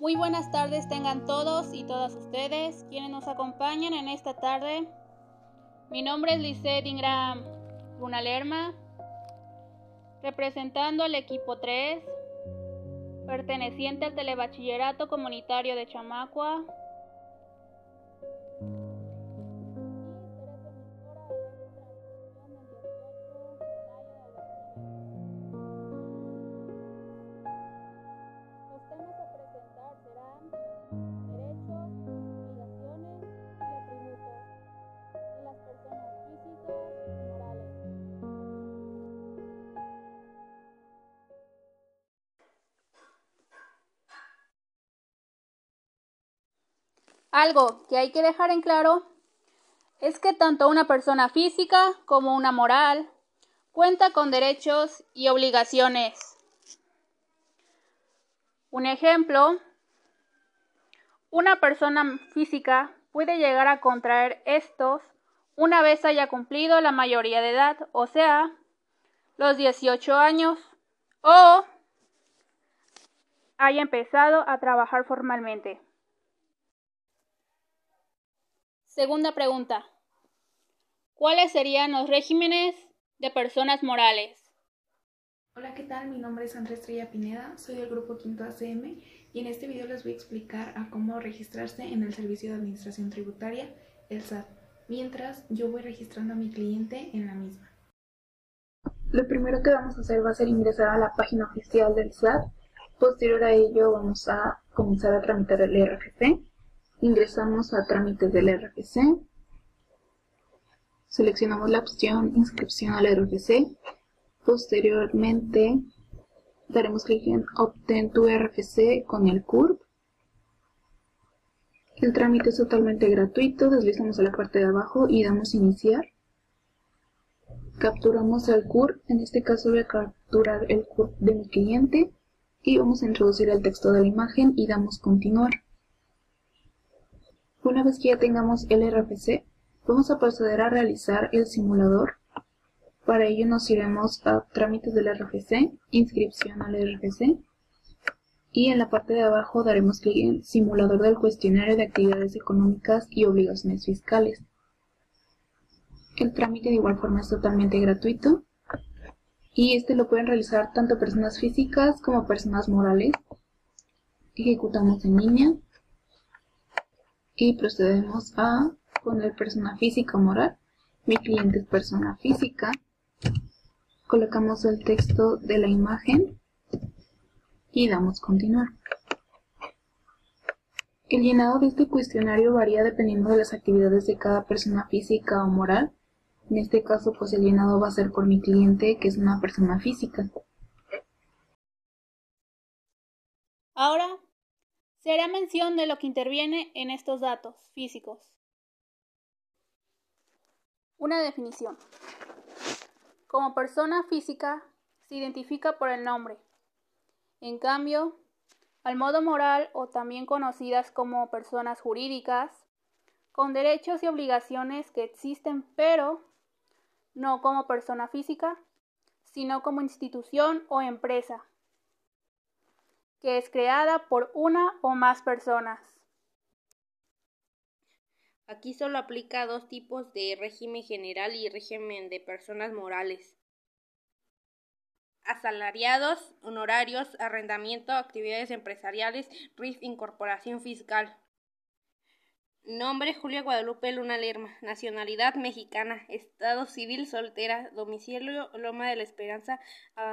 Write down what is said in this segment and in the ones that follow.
Muy buenas tardes tengan todos y todas ustedes quienes nos acompañan en esta tarde. Mi nombre es Lisette Ingram Lunalerma, representando al equipo 3, perteneciente al Telebachillerato Comunitario de Chamacua. Algo que hay que dejar en claro es que tanto una persona física como una moral cuenta con derechos y obligaciones. Un ejemplo, una persona física puede llegar a contraer estos una vez haya cumplido la mayoría de edad, o sea, los 18 años, o haya empezado a trabajar formalmente. Segunda pregunta. ¿Cuáles serían los regímenes de personas morales? Hola, ¿qué tal? Mi nombre es Andrés Estrella Pineda, soy del grupo Quinto ACM y en este video les voy a explicar a cómo registrarse en el Servicio de Administración Tributaria, el SAT, mientras yo voy registrando a mi cliente en la misma. Lo primero que vamos a hacer va a ser ingresar a la página oficial del SAT. Posterior a ello vamos a comenzar a tramitar el RFC Ingresamos a trámites del RFC. Seleccionamos la opción inscripción al RFC. Posteriormente daremos clic en obtén tu RFC con el CURP. El trámite es totalmente gratuito, deslizamos a la parte de abajo y damos iniciar. Capturamos el CURP, en este caso voy a capturar el CURP de mi cliente y vamos a introducir el texto de la imagen y damos continuar. Una vez que ya tengamos el RFC, vamos a proceder a realizar el simulador. Para ello nos iremos a trámites del RFC, inscripción al RFC, y en la parte de abajo daremos clic en simulador del cuestionario de actividades económicas y obligaciones fiscales. El trámite de igual forma es totalmente gratuito y este lo pueden realizar tanto personas físicas como personas morales. Ejecutamos en línea y procedemos a poner persona física o moral. Mi cliente es persona física. Colocamos el texto de la imagen y damos continuar. El llenado de este cuestionario varía dependiendo de las actividades de cada persona física o moral. En este caso, pues el llenado va a ser por mi cliente, que es una persona física. Ahora se hará mención de lo que interviene en estos datos físicos. Una definición. Como persona física se identifica por el nombre. En cambio, al modo moral o también conocidas como personas jurídicas, con derechos y obligaciones que existen, pero no como persona física, sino como institución o empresa que es creada por una o más personas. Aquí solo aplica dos tipos de régimen general y régimen de personas morales. Asalariados, honorarios, arrendamiento, actividades empresariales, RIF, incorporación fiscal. Nombre Julia Guadalupe Luna Lerma. Nacionalidad mexicana. Estado civil soltera. Domicilio Loma de la Esperanza,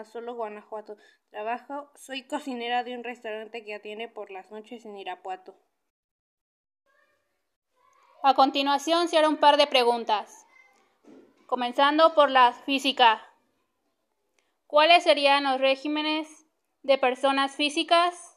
Solo Guanajuato. Trabajo. Soy cocinera de un restaurante que atiende por las noches en Irapuato. A continuación se hará un par de preguntas. Comenzando por la física. ¿Cuáles serían los regímenes de personas físicas?